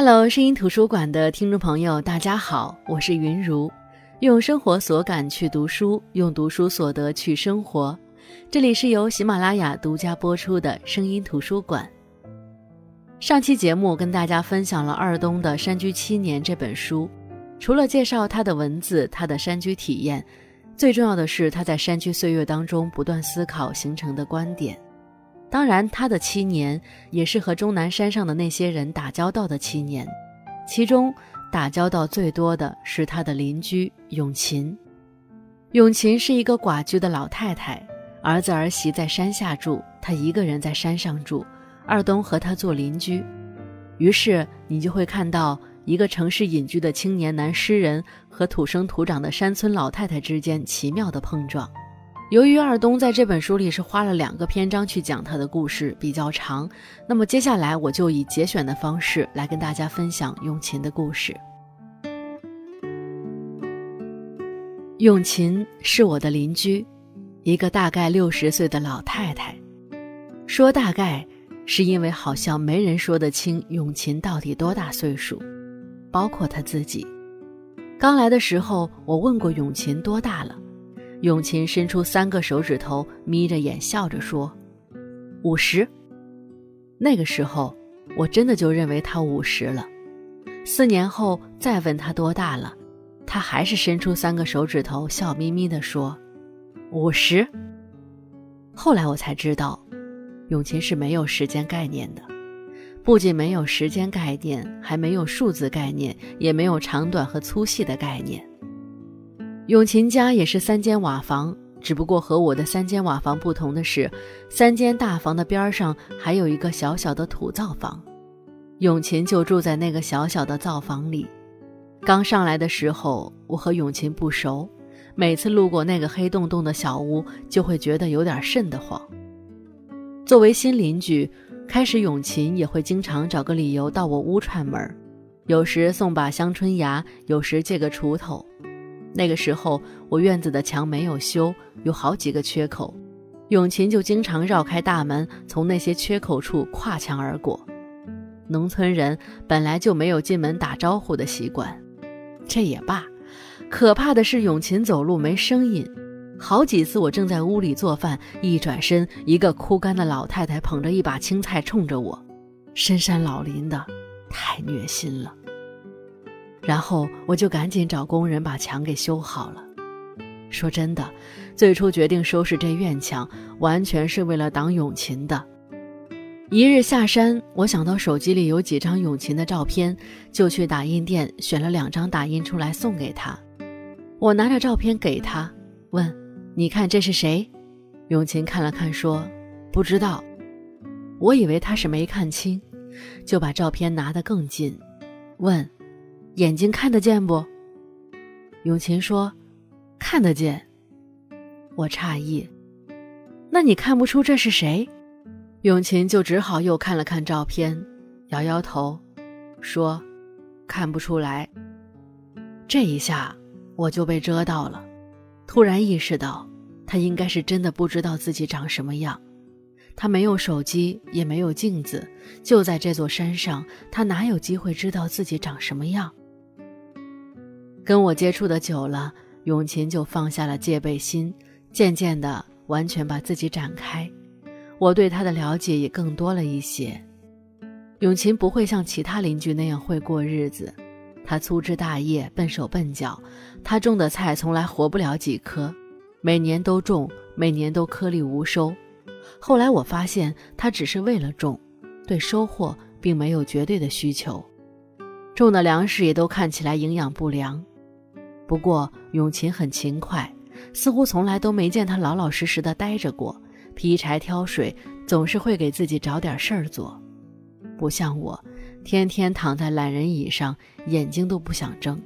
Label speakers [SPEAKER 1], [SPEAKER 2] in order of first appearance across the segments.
[SPEAKER 1] Hello，声音图书馆的听众朋友，大家好，我是云如，用生活所感去读书，用读书所得去生活。这里是由喜马拉雅独家播出的声音图书馆。上期节目跟大家分享了二东的《山居七年》这本书，除了介绍他的文字、他的山居体验，最重要的是他在山居岁月当中不断思考形成的观点。当然，他的七年也是和终南山上的那些人打交道的七年，其中打交道最多的是他的邻居永琴。永琴是一个寡居的老太太，儿子儿媳在山下住，她一个人在山上住。二东和她做邻居，于是你就会看到一个城市隐居的青年男诗人和土生土长的山村老太太之间奇妙的碰撞。由于二东在这本书里是花了两个篇章去讲他的故事，比较长，那么接下来我就以节选的方式来跟大家分享永琴的故事。永琴是我的邻居，一个大概六十岁的老太太。说大概，是因为好像没人说得清永琴到底多大岁数，包括她自己。刚来的时候，我问过永琴多大了。永琴伸出三个手指头，眯着眼笑着说：“五十。”那个时候，我真的就认为他五十了。四年后再问他多大了，他还是伸出三个手指头，笑眯眯地说：“五十。”后来我才知道，永琴是没有时间概念的，不仅没有时间概念，还没有数字概念，也没有长短和粗细的概念。永琴家也是三间瓦房，只不过和我的三间瓦房不同的是，三间大房的边上还有一个小小的土灶房。永琴就住在那个小小的灶房里。刚上来的时候，我和永琴不熟，每次路过那个黑洞洞的小屋，就会觉得有点瘆得慌。作为新邻居，开始永琴也会经常找个理由到我屋串门，有时送把香椿芽，有时借个锄头。那个时候，我院子的墙没有修，有好几个缺口，永琴就经常绕开大门，从那些缺口处跨墙而过。农村人本来就没有进门打招呼的习惯，这也罢。可怕的是，永琴走路没声音，好几次我正在屋里做饭，一转身，一个枯干的老太太捧着一把青菜冲着我，深山老林的，太虐心了。然后我就赶紧找工人把墙给修好了。说真的，最初决定收拾这院墙，完全是为了挡永琴的。一日下山，我想到手机里有几张永琴的照片，就去打印店选了两张打印出来送给他。我拿着照片给他，问：“你看这是谁？”永琴看了看，说：“不知道。”我以为他是没看清，就把照片拿得更近，问。眼睛看得见不？永琴说：“看得见。”我诧异：“那你看不出这是谁？”永琴就只好又看了看照片，摇摇头，说：“看不出来。”这一下我就被遮到了，突然意识到他应该是真的不知道自己长什么样。他没有手机，也没有镜子，就在这座山上，他哪有机会知道自己长什么样？跟我接触的久了，永琴就放下了戒备心，渐渐的完全把自己展开。我对他的了解也更多了一些。永琴不会像其他邻居那样会过日子，他粗枝大叶，笨手笨脚，他种的菜从来活不了几棵，每年都种，每年都颗粒无收。后来我发现，他只是为了种，对收获并没有绝对的需求，种的粮食也都看起来营养不良。不过永琴很勤快，似乎从来都没见他老老实实的待着过，劈柴挑水，总是会给自己找点事儿做，不像我，天天躺在懒人椅上，眼睛都不想睁。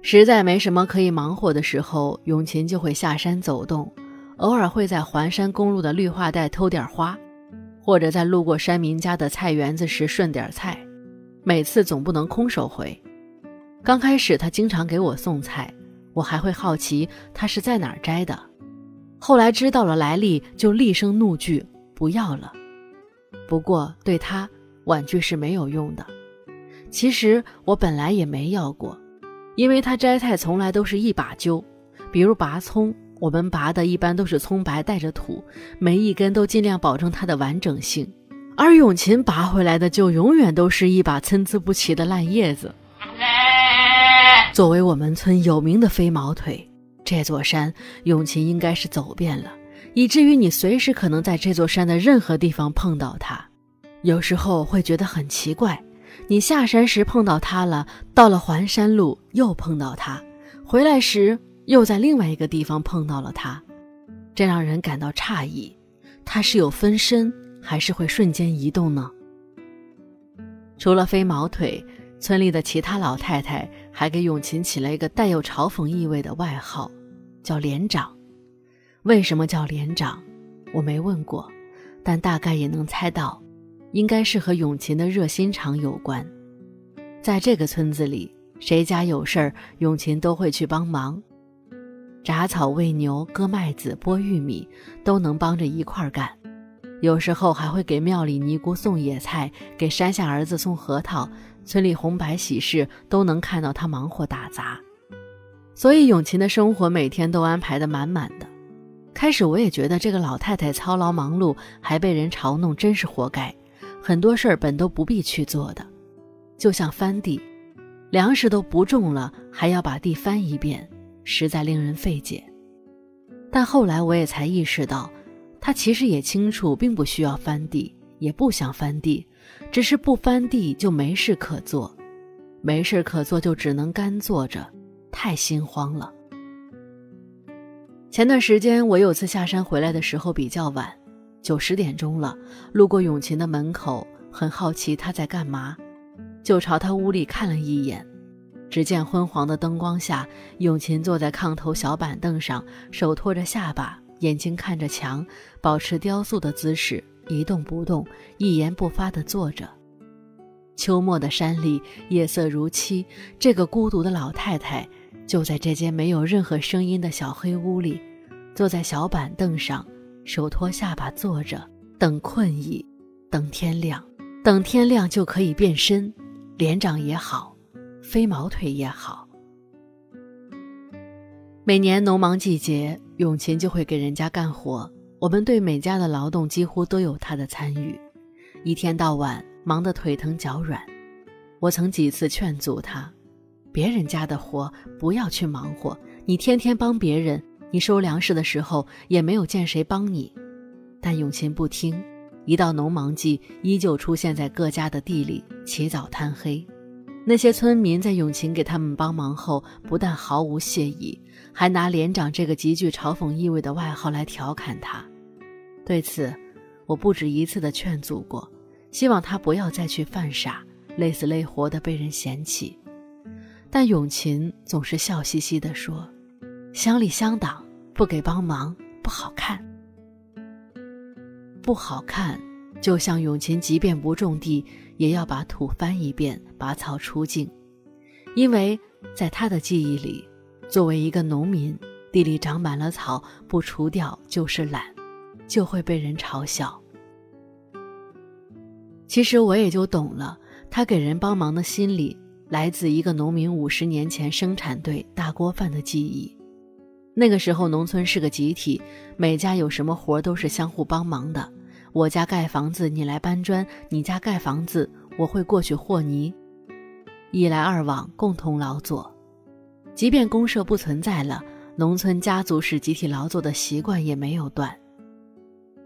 [SPEAKER 1] 实在没什么可以忙活的时候，永琴就会下山走动，偶尔会在环山公路的绿化带偷点花，或者在路过山民家的菜园子时顺点菜，每次总不能空手回。刚开始，他经常给我送菜，我还会好奇他是在哪儿摘的。后来知道了来历，就厉声怒拒，不要了。不过对他婉拒是没有用的，其实我本来也没要过，因为他摘菜从来都是一把揪，比如拔葱，我们拔的一般都是葱白带着土，每一根都尽量保证它的完整性，而永琴拔回来的就永远都是一把参差不齐的烂叶子。作为我们村有名的飞毛腿，这座山永琴应该是走遍了，以至于你随时可能在这座山的任何地方碰到它。有时候会觉得很奇怪，你下山时碰到它了，到了环山路又碰到它，回来时又在另外一个地方碰到了它，这让人感到诧异。它是有分身，还是会瞬间移动呢？除了飞毛腿。村里的其他老太太还给永琴起了一个带有嘲讽意味的外号，叫连长。为什么叫连长？我没问过，但大概也能猜到，应该是和永琴的热心肠有关。在这个村子里，谁家有事儿，永琴都会去帮忙，铡草、喂牛、割麦子、剥玉米，都能帮着一块儿干。有时候还会给庙里尼姑送野菜，给山下儿子送核桃。村里红白喜事都能看到他忙活打杂，所以永琴的生活每天都安排得满满的。开始我也觉得这个老太太操劳忙碌，还被人嘲弄，真是活该。很多事儿本都不必去做的，就像翻地，粮食都不种了，还要把地翻一遍，实在令人费解。但后来我也才意识到，她其实也清楚，并不需要翻地，也不想翻地。只是不翻地就没事可做，没事可做就只能干坐着，太心慌了。前段时间我有次下山回来的时候比较晚，九十点钟了，路过永琴的门口，很好奇他在干嘛，就朝他屋里看了一眼。只见昏黄的灯光下，永琴坐在炕头小板凳上，手托着下巴，眼睛看着墙，保持雕塑的姿势。一动不动，一言不发地坐着。秋末的山里，夜色如漆。这个孤独的老太太，就在这间没有任何声音的小黑屋里，坐在小板凳上，手托下巴坐着，等困意，等天亮。等天亮就可以变身，连长也好，飞毛腿也好。每年农忙季节，永琴就会给人家干活。我们对每家的劳动几乎都有他的参与，一天到晚忙得腿疼脚软。我曾几次劝阻他，别人家的活不要去忙活，你天天帮别人，你收粮食的时候也没有见谁帮你。但永琴不听，一到农忙季，依旧出现在各家的地里，起早贪黑。那些村民在永琴给他们帮忙后，不但毫无谢意，还拿连长这个极具嘲讽意味的外号来调侃他。对此，我不止一次的劝阻过，希望他不要再去犯傻，累死累活的被人嫌弃。但永琴总是笑嘻嘻地说：“乡里乡党不给帮忙不好看，不好看。”就像永琴，即便不种地，也要把土翻一遍，拔草除净，因为在他的记忆里，作为一个农民，地里长满了草，不除掉就是懒，就会被人嘲笑。其实我也就懂了，他给人帮忙的心理，来自一个农民五十年前生产队大锅饭的记忆。那个时候，农村是个集体，每家有什么活都是相互帮忙的。我家盖房子，你来搬砖；你家盖房子，我会过去和泥。一来二往，共同劳作。即便公社不存在了，农村家族式集体劳作的习惯也没有断。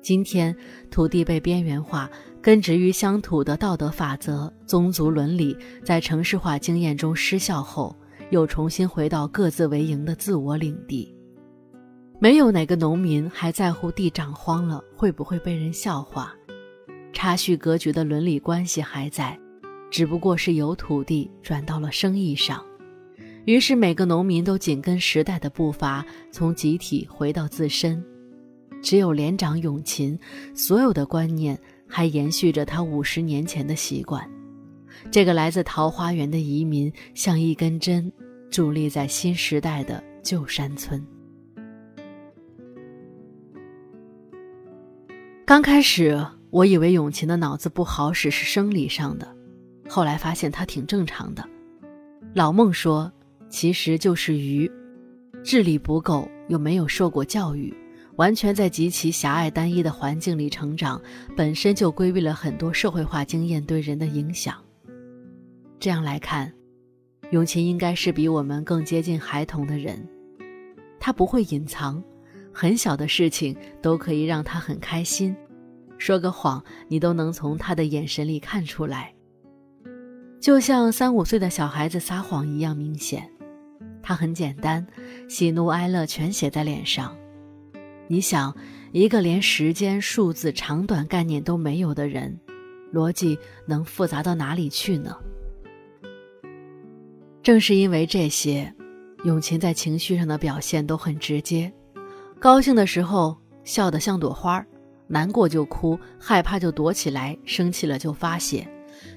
[SPEAKER 1] 今天，土地被边缘化，根植于乡土的道德法则、宗族伦理，在城市化经验中失效后，又重新回到各自为营的自我领地。没有哪个农民还在乎地长荒了会不会被人笑话，差序格局的伦理关系还在，只不过是由土地转到了生意上。于是每个农民都紧跟时代的步伐，从集体回到自身。只有连长永勤，所有的观念还延续着他五十年前的习惯。这个来自桃花源的移民，像一根针，伫立在新时代的旧山村。刚开始，我以为永琴的脑子不好使是生理上的，后来发现他挺正常的。老孟说，其实就是鱼，智力不够，又没有受过教育，完全在极其狭隘单一的环境里成长，本身就规避了很多社会化经验对人的影响。这样来看，永琴应该是比我们更接近孩童的人，他不会隐藏，很小的事情都可以让他很开心。说个谎，你都能从他的眼神里看出来，就像三五岁的小孩子撒谎一样明显。他很简单，喜怒哀乐全写在脸上。你想，一个连时间、数字长短概念都没有的人，逻辑能复杂到哪里去呢？正是因为这些，永琴在情绪上的表现都很直接，高兴的时候笑得像朵花儿。难过就哭，害怕就躲起来，生气了就发泄。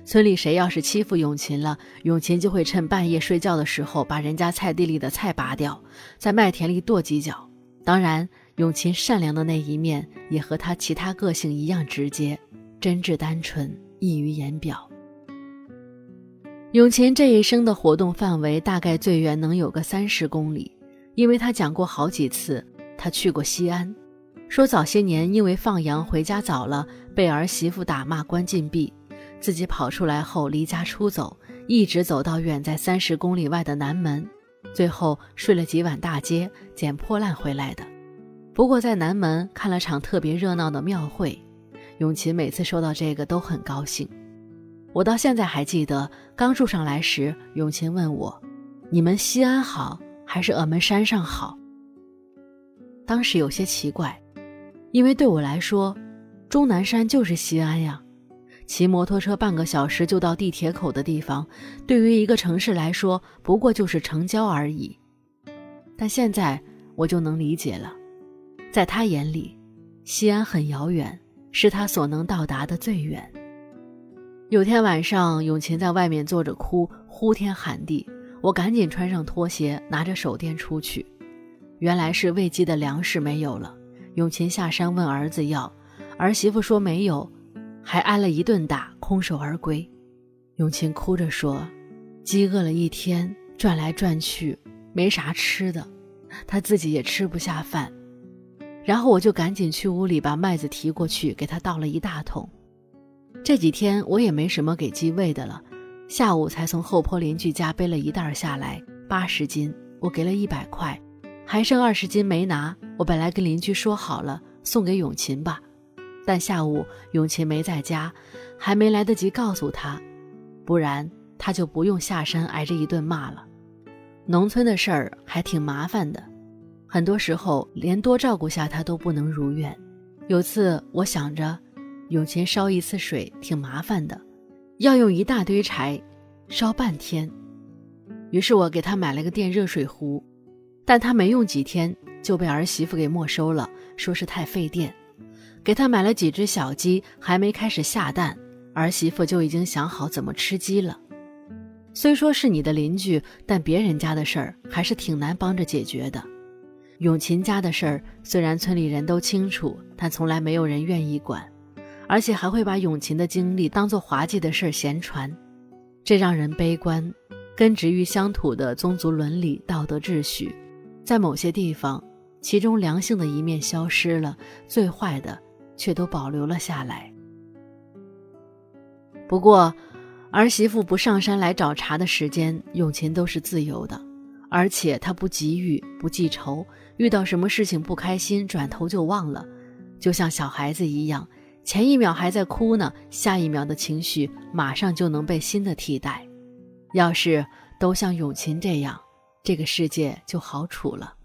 [SPEAKER 1] 村里谁要是欺负永琴了，永琴就会趁半夜睡觉的时候把人家菜地里的菜拔掉，在麦田里跺几脚。当然，永琴善良的那一面也和他其他个性一样直接、真挚、单纯，溢于言表。永琴这一生的活动范围大概最远能有个三十公里，因为他讲过好几次，他去过西安。说早些年因为放羊回家早了，被儿媳妇打骂关禁闭，自己跑出来后离家出走，一直走到远在三十公里外的南门，最后睡了几晚大街，捡破烂回来的。不过在南门看了场特别热闹的庙会，永琴每次说到这个都很高兴。我到现在还记得刚住上来时，永琴问我：“你们西安好还是俺们山上好？”当时有些奇怪。因为对我来说，终南山就是西安呀，骑摩托车半个小时就到地铁口的地方，对于一个城市来说，不过就是城郊而已。但现在我就能理解了，在他眼里，西安很遥远，是他所能到达的最远。有天晚上，永琴在外面坐着哭，呼天喊地，我赶紧穿上拖鞋，拿着手电出去，原来是喂鸡的粮食没有了。永琴下山问儿子要，儿媳妇说没有，还挨了一顿打，空手而归。永琴哭着说：“饥饿了一天，转来转去没啥吃的，他自己也吃不下饭。”然后我就赶紧去屋里把麦子提过去，给他倒了一大桶。这几天我也没什么给鸡喂的了，下午才从后坡邻居家背了一袋下来，八十斤，我给了一百块。还剩二十斤没拿，我本来跟邻居说好了送给永琴吧，但下午永琴没在家，还没来得及告诉他，不然他就不用下山挨着一顿骂了。农村的事儿还挺麻烦的，很多时候连多照顾下他都不能如愿。有次我想着，永琴烧一次水挺麻烦的，要用一大堆柴，烧半天，于是我给他买了个电热水壶。但他没用几天就被儿媳妇给没收了，说是太费电。给他买了几只小鸡，还没开始下蛋，儿媳妇就已经想好怎么吃鸡了。虽说是你的邻居，但别人家的事儿还是挺难帮着解决的。永琴家的事儿虽然村里人都清楚，但从来没有人愿意管，而且还会把永琴的经历当做滑稽的事儿闲传，这让人悲观。根植于乡土的宗族伦理、道德秩序。在某些地方，其中良性的一面消失了，最坏的却都保留了下来。不过，儿媳妇不上山来找茬的时间，永琴都是自由的，而且她不急于、不记仇，遇到什么事情不开心，转头就忘了，就像小孩子一样，前一秒还在哭呢，下一秒的情绪马上就能被新的替代。要是都像永琴这样。这个世界就好处了。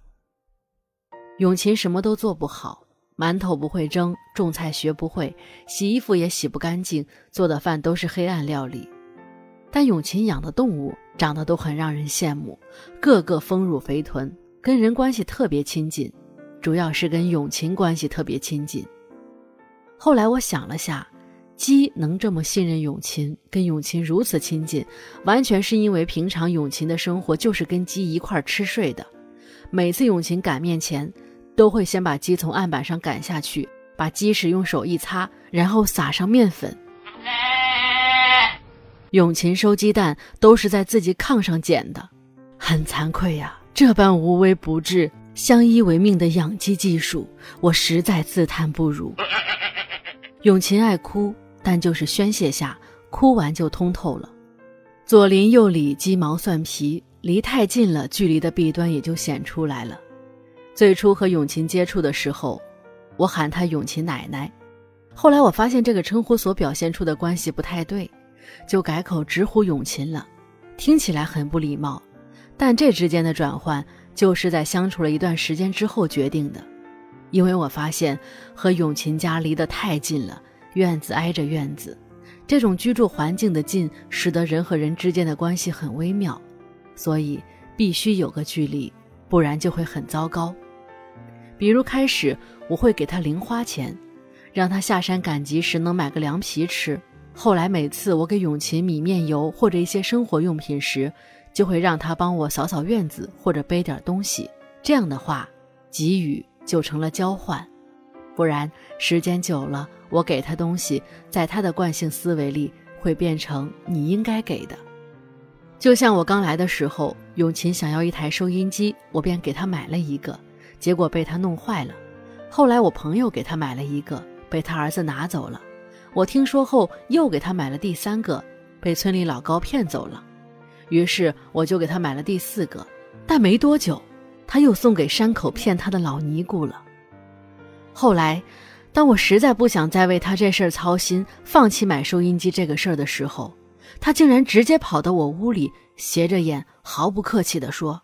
[SPEAKER 1] 永琴什么都做不好，馒头不会蒸，种菜学不会，洗衣服也洗不干净，做的饭都是黑暗料理。但永琴养的动物长得都很让人羡慕，个个丰乳肥臀，跟人关系特别亲近，主要是跟永琴关系特别亲近。后来我想了下。鸡能这么信任永琴，跟永琴如此亲近，完全是因为平常永琴的生活就是跟鸡一块吃睡的。每次永琴擀面前，都会先把鸡从案板上赶下去，把鸡屎用手一擦，然后撒上面粉。永琴收鸡蛋都是在自己炕上捡的，很惭愧呀，这般无微不至、相依为命的养鸡技术，我实在自叹不如。永琴爱哭，但就是宣泄下，哭完就通透了。左邻右里鸡毛蒜皮，离太近了，距离的弊端也就显出来了。最初和永琴接触的时候，我喊她永琴奶奶，后来我发现这个称呼所表现出的关系不太对，就改口直呼永琴了，听起来很不礼貌。但这之间的转换，就是在相处了一段时间之后决定的。因为我发现和永琴家离得太近了，院子挨着院子，这种居住环境的近，使得人和人之间的关系很微妙，所以必须有个距离，不然就会很糟糕。比如开始我会给他零花钱，让他下山赶集时能买个凉皮吃。后来每次我给永琴米面油或者一些生活用品时，就会让他帮我扫扫院子或者背点东西。这样的话，给予。就成了交换，不然时间久了，我给他东西，在他的惯性思维里会变成你应该给的。就像我刚来的时候，永琴想要一台收音机，我便给他买了一个，结果被他弄坏了。后来我朋友给他买了一个，被他儿子拿走了。我听说后又给他买了第三个，被村里老高骗走了。于是我就给他买了第四个，但没多久。他又送给山口骗他的老尼姑了。后来，当我实在不想再为他这事儿操心，放弃买收音机这个事儿的时候，他竟然直接跑到我屋里，斜着眼，毫不客气地说：“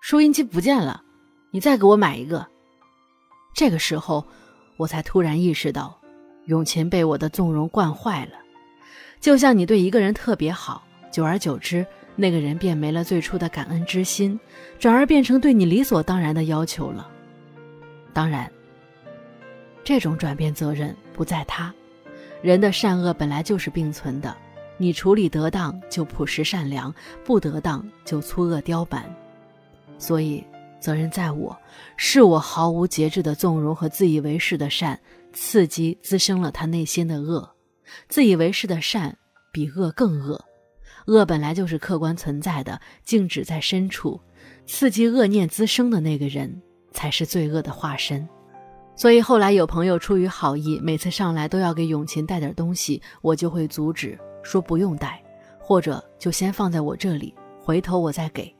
[SPEAKER 1] 收音机不见了，你再给我买一个。”这个时候，我才突然意识到，永琴被我的纵容惯坏了，就像你对一个人特别好，久而久之。那个人便没了最初的感恩之心，转而变成对你理所当然的要求了。当然，这种转变责任不在他。人的善恶本来就是并存的，你处理得当就朴实善良，不得当就粗恶刁蛮。所以责任在我，是我毫无节制的纵容和自以为是的善，刺激滋生了他内心的恶。自以为是的善比恶更恶。恶本来就是客观存在的，静止在深处，刺激恶念滋生的那个人才是罪恶的化身。所以后来有朋友出于好意，每次上来都要给永琴带点东西，我就会阻止，说不用带，或者就先放在我这里，回头我再给。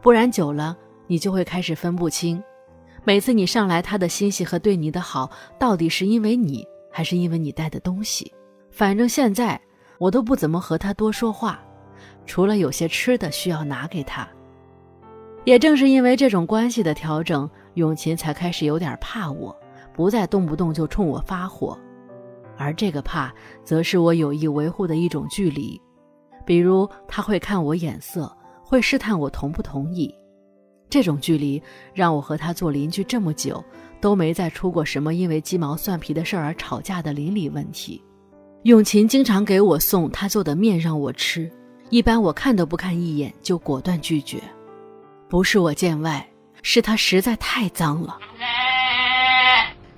[SPEAKER 1] 不然久了，你就会开始分不清，每次你上来他的欣喜和对你的好，到底是因为你，还是因为你带的东西？反正现在。我都不怎么和他多说话，除了有些吃的需要拿给他。也正是因为这种关系的调整，永琴才开始有点怕我，不再动不动就冲我发火。而这个怕，则是我有意维护的一种距离，比如他会看我眼色，会试探我同不同意。这种距离让我和他做邻居这么久，都没再出过什么因为鸡毛蒜皮的事而吵架的邻里问题。永琴经常给我送他做的面让我吃，一般我看都不看一眼就果断拒绝。不是我见外，是他实在太脏了。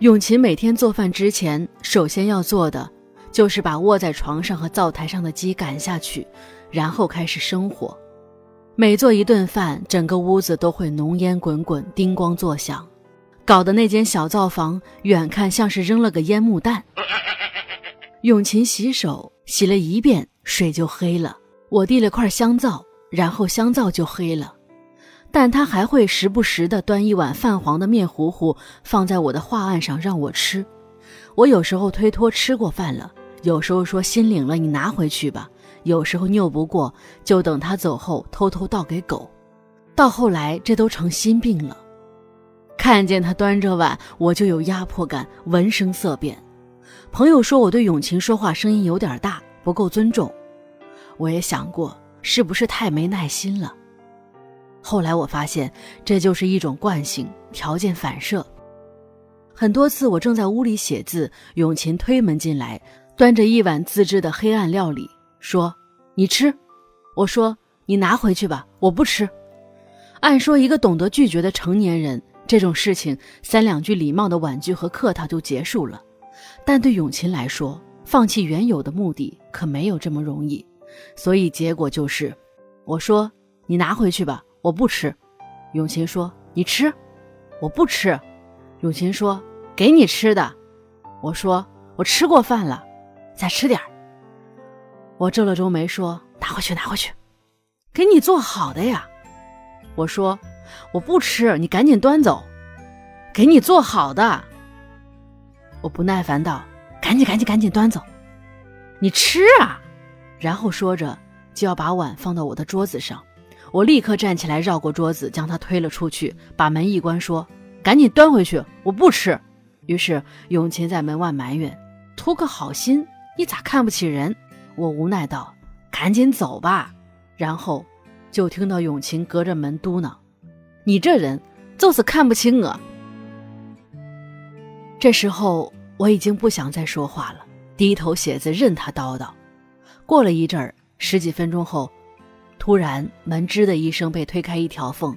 [SPEAKER 1] 永琴每天做饭之前，首先要做的就是把卧在床上和灶台上的鸡赶下去，然后开始生火。每做一顿饭，整个屋子都会浓烟滚滚，叮咣作响，搞得那间小灶房远看像是扔了个烟幕弹。永琴洗手洗了一遍，水就黑了。我递了块香皂，然后香皂就黑了。但他还会时不时地端一碗泛黄的面糊糊放在我的画案上让我吃。我有时候推脱吃过饭了，有时候说心领了，你拿回去吧。有时候拗不过，就等他走后偷偷倒给狗。到后来，这都成心病了。看见他端着碗，我就有压迫感，闻声色变。朋友说我对永晴说话声音有点大，不够尊重。我也想过是不是太没耐心了。后来我发现这就是一种惯性，条件反射。很多次我正在屋里写字，永琴推门进来，端着一碗自制的黑暗料理，说：“你吃。”我说：“你拿回去吧，我不吃。”按说一个懂得拒绝的成年人，这种事情三两句礼貌的婉拒和客套就结束了。但对永琴来说，放弃原有的目的可没有这么容易，所以结果就是，我说你拿回去吧，我不吃。永琴说你吃，我不吃。永琴说给你吃的，我说我吃过饭了，再吃点儿。我皱了皱眉说拿回去拿回去，给你做好的呀。我说我不吃，你赶紧端走，给你做好的。我不耐烦道。赶紧赶紧赶紧端走，你吃啊！然后说着就要把碗放到我的桌子上，我立刻站起来绕过桌子将他推了出去，把门一关，说：“赶紧端回去，我不吃。”于是永琴在门外埋怨：“图个好心，你咋看不起人？”我无奈道：“赶紧走吧。”然后就听到永琴隔着门嘟囔：“你这人就是看不起我。”这时候。我已经不想再说话了，低头写字，任他叨叨。过了一阵儿，十几分钟后，突然门吱的一声被推开一条缝，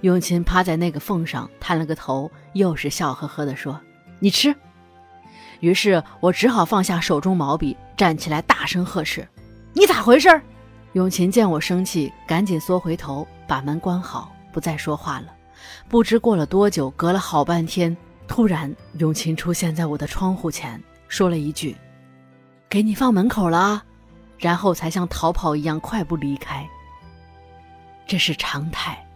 [SPEAKER 1] 永琴趴在那个缝上，探了个头，又是笑呵呵地说：“你吃。”于是我只好放下手中毛笔，站起来大声呵斥：“你咋回事？”永琴见我生气，赶紧缩回头，把门关好，不再说话了。不知过了多久，隔了好半天。突然，永琴出现在我的窗户前，说了一句：“给你放门口了。”然后才像逃跑一样快步离开。这是常态。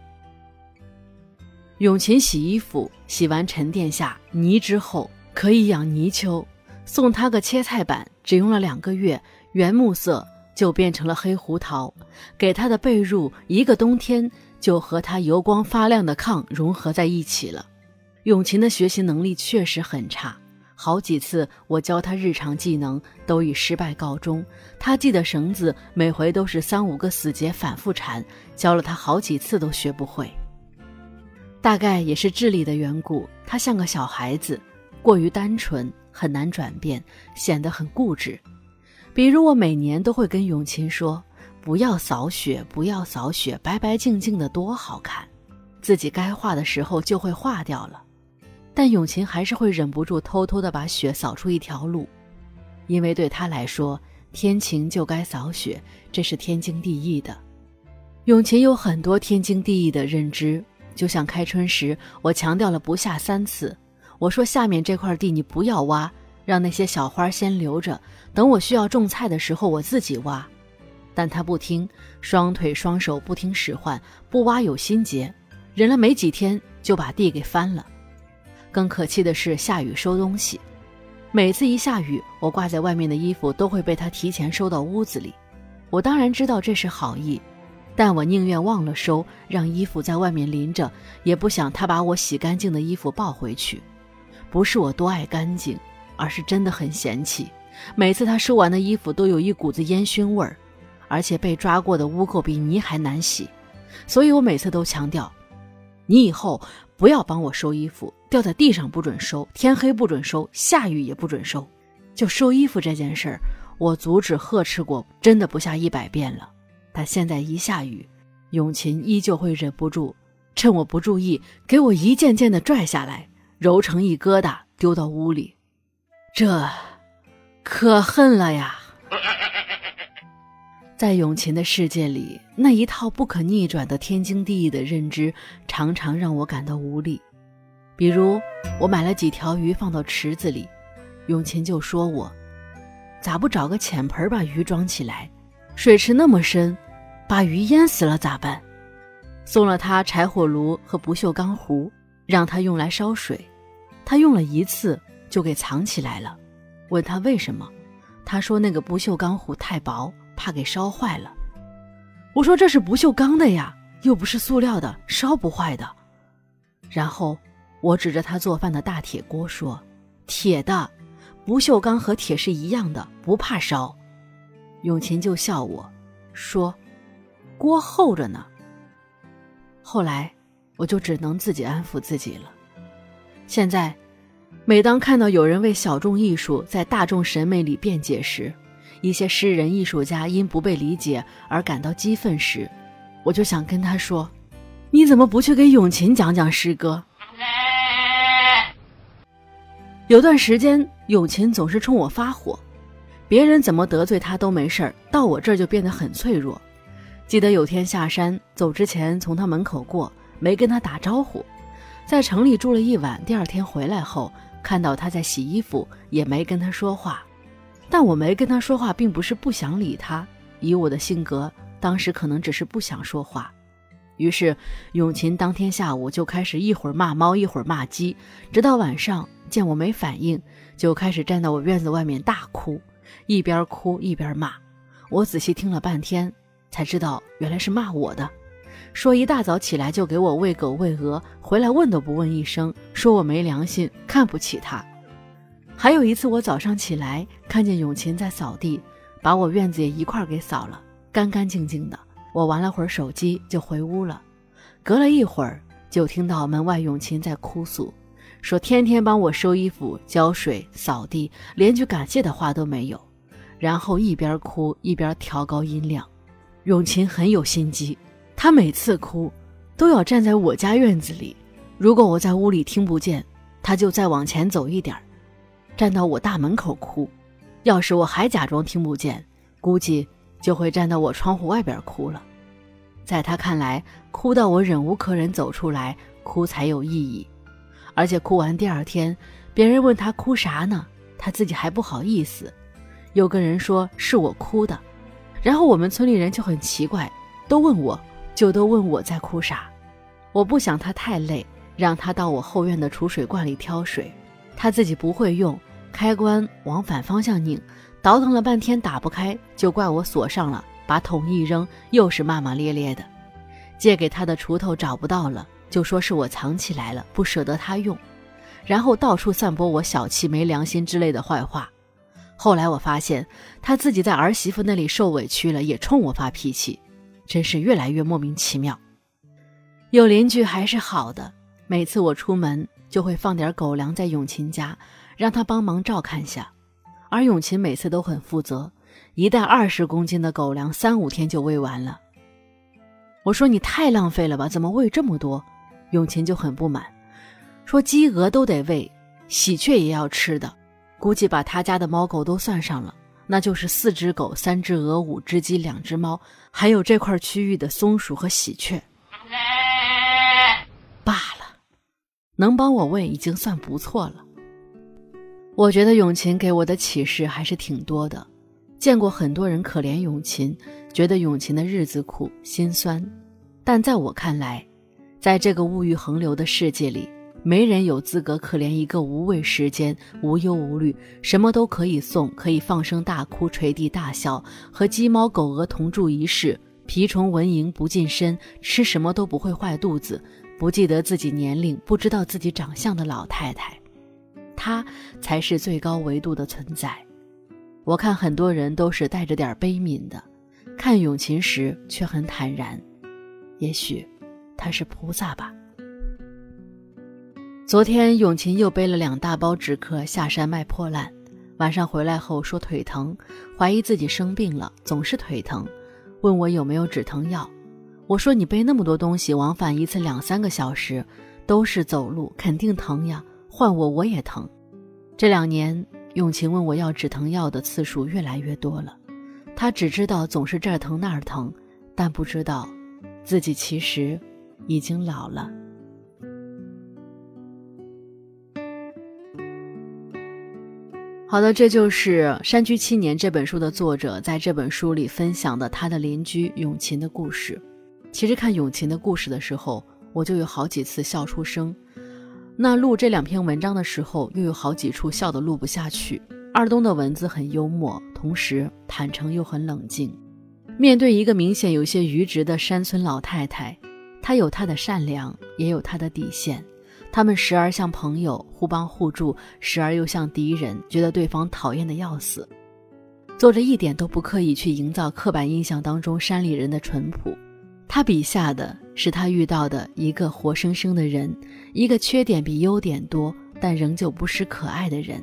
[SPEAKER 1] 永琴洗衣服，洗完沉淀下泥之后，可以养泥鳅。送他个切菜板，只用了两个月，原木色就变成了黑胡桃。给他的被褥，一个冬天就和他油光发亮的炕融合在一起了。永琴的学习能力确实很差，好几次我教他日常技能都以失败告终。他系的绳子每回都是三五个死结反复缠，教了他好几次都学不会。大概也是智力的缘故，他像个小孩子，过于单纯，很难转变，显得很固执。比如我每年都会跟永琴说：“不要扫雪，不要扫雪，白白净净的多好看。”自己该化的时候就会化掉了。但永琴还是会忍不住偷偷的把雪扫出一条路，因为对他来说，天晴就该扫雪，这是天经地义的。永琴有很多天经地义的认知，就像开春时我强调了不下三次，我说下面这块地你不要挖，让那些小花先留着，等我需要种菜的时候我自己挖。但他不听，双腿双手不听使唤，不挖有心结，忍了没几天就把地给翻了。更可气的是下雨收东西，每次一下雨，我挂在外面的衣服都会被他提前收到屋子里。我当然知道这是好意，但我宁愿忘了收，让衣服在外面淋着，也不想他把我洗干净的衣服抱回去。不是我多爱干净，而是真的很嫌弃。每次他收完的衣服都有一股子烟熏味儿，而且被抓过的污垢比泥还难洗，所以我每次都强调，你以后。不要帮我收衣服，掉在地上不准收，天黑不准收，下雨也不准收。就收衣服这件事儿，我阻止呵斥过，真的不下一百遍了。但现在一下雨，永琴依旧会忍不住，趁我不注意，给我一件件的拽下来，揉成一疙瘩丢到屋里。这，可恨了呀！在永琴的世界里，那一套不可逆转的天经地义的认知，常常让我感到无力。比如，我买了几条鱼放到池子里，永琴就说我，咋不找个浅盆把鱼装起来？水池那么深，把鱼淹死了咋办？送了他柴火炉和不锈钢壶，让他用来烧水。他用了一次就给藏起来了。问他为什么，他说那个不锈钢壶太薄。怕给烧坏了，我说这是不锈钢的呀，又不是塑料的，烧不坏的。然后我指着他做饭的大铁锅说：“铁的，不锈钢和铁是一样的，不怕烧。”永琴就笑我说：“锅厚着呢。”后来我就只能自己安抚自己了。现在，每当看到有人为小众艺术在大众审美里辩解时，一些诗人、艺术家因不被理解而感到激愤时，我就想跟他说：“你怎么不去给永琴讲讲诗歌？”有段时间，永琴总是冲我发火，别人怎么得罪他都没事儿，到我这儿就变得很脆弱。记得有天下山走之前，从他门口过，没跟他打招呼，在城里住了一晚，第二天回来后看到他在洗衣服，也没跟他说话。但我没跟他说话，并不是不想理他，以我的性格，当时可能只是不想说话。于是永琴当天下午就开始一会儿骂猫，一会儿骂鸡，直到晚上见我没反应，就开始站到我院子外面大哭，一边哭一边骂。我仔细听了半天。才知道原来是骂我的，说一大早起来就给我喂狗喂鹅，回来问都不问一声，说我没良心，看不起他。还有一次，我早上起来看见永琴在扫地，把我院子也一块给扫了，干干净净的。我玩了会儿手机就回屋了，隔了一会儿就听到门外永琴在哭诉，说天天帮我收衣服、浇水、扫地，连句感谢的话都没有。然后一边哭一边调高音量。永琴很有心机，她每次哭，都要站在我家院子里。如果我在屋里听不见，她就再往前走一点儿，站到我大门口哭。要是我还假装听不见，估计就会站到我窗户外边哭了。在他看来，哭到我忍无可忍走出来哭才有意义。而且哭完第二天，别人问他哭啥呢，他自己还不好意思，有个人说是我哭的。然后我们村里人就很奇怪，都问我，就都问我在哭啥。我不想他太累，让他到我后院的储水罐里挑水，他自己不会用，开关往反方向拧，倒腾了半天打不开，就怪我锁上了，把桶一扔，又是骂骂咧咧的。借给他的锄头找不到了，就说是我藏起来了，不舍得他用，然后到处散播我小气、没良心之类的坏话。后来我发现，他自己在儿媳妇那里受委屈了，也冲我发脾气，真是越来越莫名其妙。有邻居还是好的，每次我出门就会放点狗粮在永琴家，让他帮忙照看下。而永琴每次都很负责，一袋二十公斤的狗粮，三五天就喂完了。我说你太浪费了吧，怎么喂这么多？永琴就很不满，说鸡鹅都得喂，喜鹊也要吃的。估计把他家的猫狗都算上了，那就是四只狗、三只鹅、五只鸡、两只猫，还有这块区域的松鼠和喜鹊。罢了，能帮我喂已经算不错了。我觉得永琴给我的启示还是挺多的。见过很多人可怜永琴，觉得永琴的日子苦心酸，但在我看来，在这个物欲横流的世界里。没人有资格可怜一个无畏时间、无忧无虑、什么都可以送、可以放声大哭、垂地大笑，和鸡猫狗鹅同住一室，蜱虫蚊蝇不近身，吃什么都不会坏肚子，不记得自己年龄、不知道自己长相的老太太，她才是最高维度的存在。我看很多人都是带着点悲悯的，看永琴时却很坦然，也许他是菩萨吧。昨天永琴又背了两大包纸壳下山卖破烂，晚上回来后说腿疼，怀疑自己生病了，总是腿疼，问我有没有止疼药。我说你背那么多东西，往返一次两三个小时，都是走路，肯定疼呀。换我我也疼。这两年永琴问我要止疼药的次数越来越多了，他只知道总是这儿疼那儿疼，但不知道自己其实已经老了。好的，这就是《山居七年》这本书的作者在这本书里分享的他的邻居永琴的故事。其实看永琴的故事的时候，我就有好几次笑出声。那录这两篇文章的时候，又有好几处笑得录不下去。二东的文字很幽默，同时坦诚又很冷静。面对一个明显有些愚直的山村老太太，她有她的善良，也有她的底线。他们时而像朋友互帮互助，时而又像敌人，觉得对方讨厌的要死，作者一点都不刻意去营造刻板印象当中山里人的淳朴。他笔下的是他遇到的一个活生生的人，一个缺点比优点多，但仍旧不失可爱的人。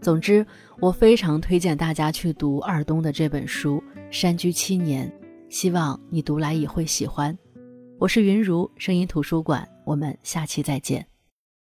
[SPEAKER 1] 总之，我非常推荐大家去读二东的这本书《山居七年》，希望你读来也会喜欢。我是云如声音图书馆，我们下期再见。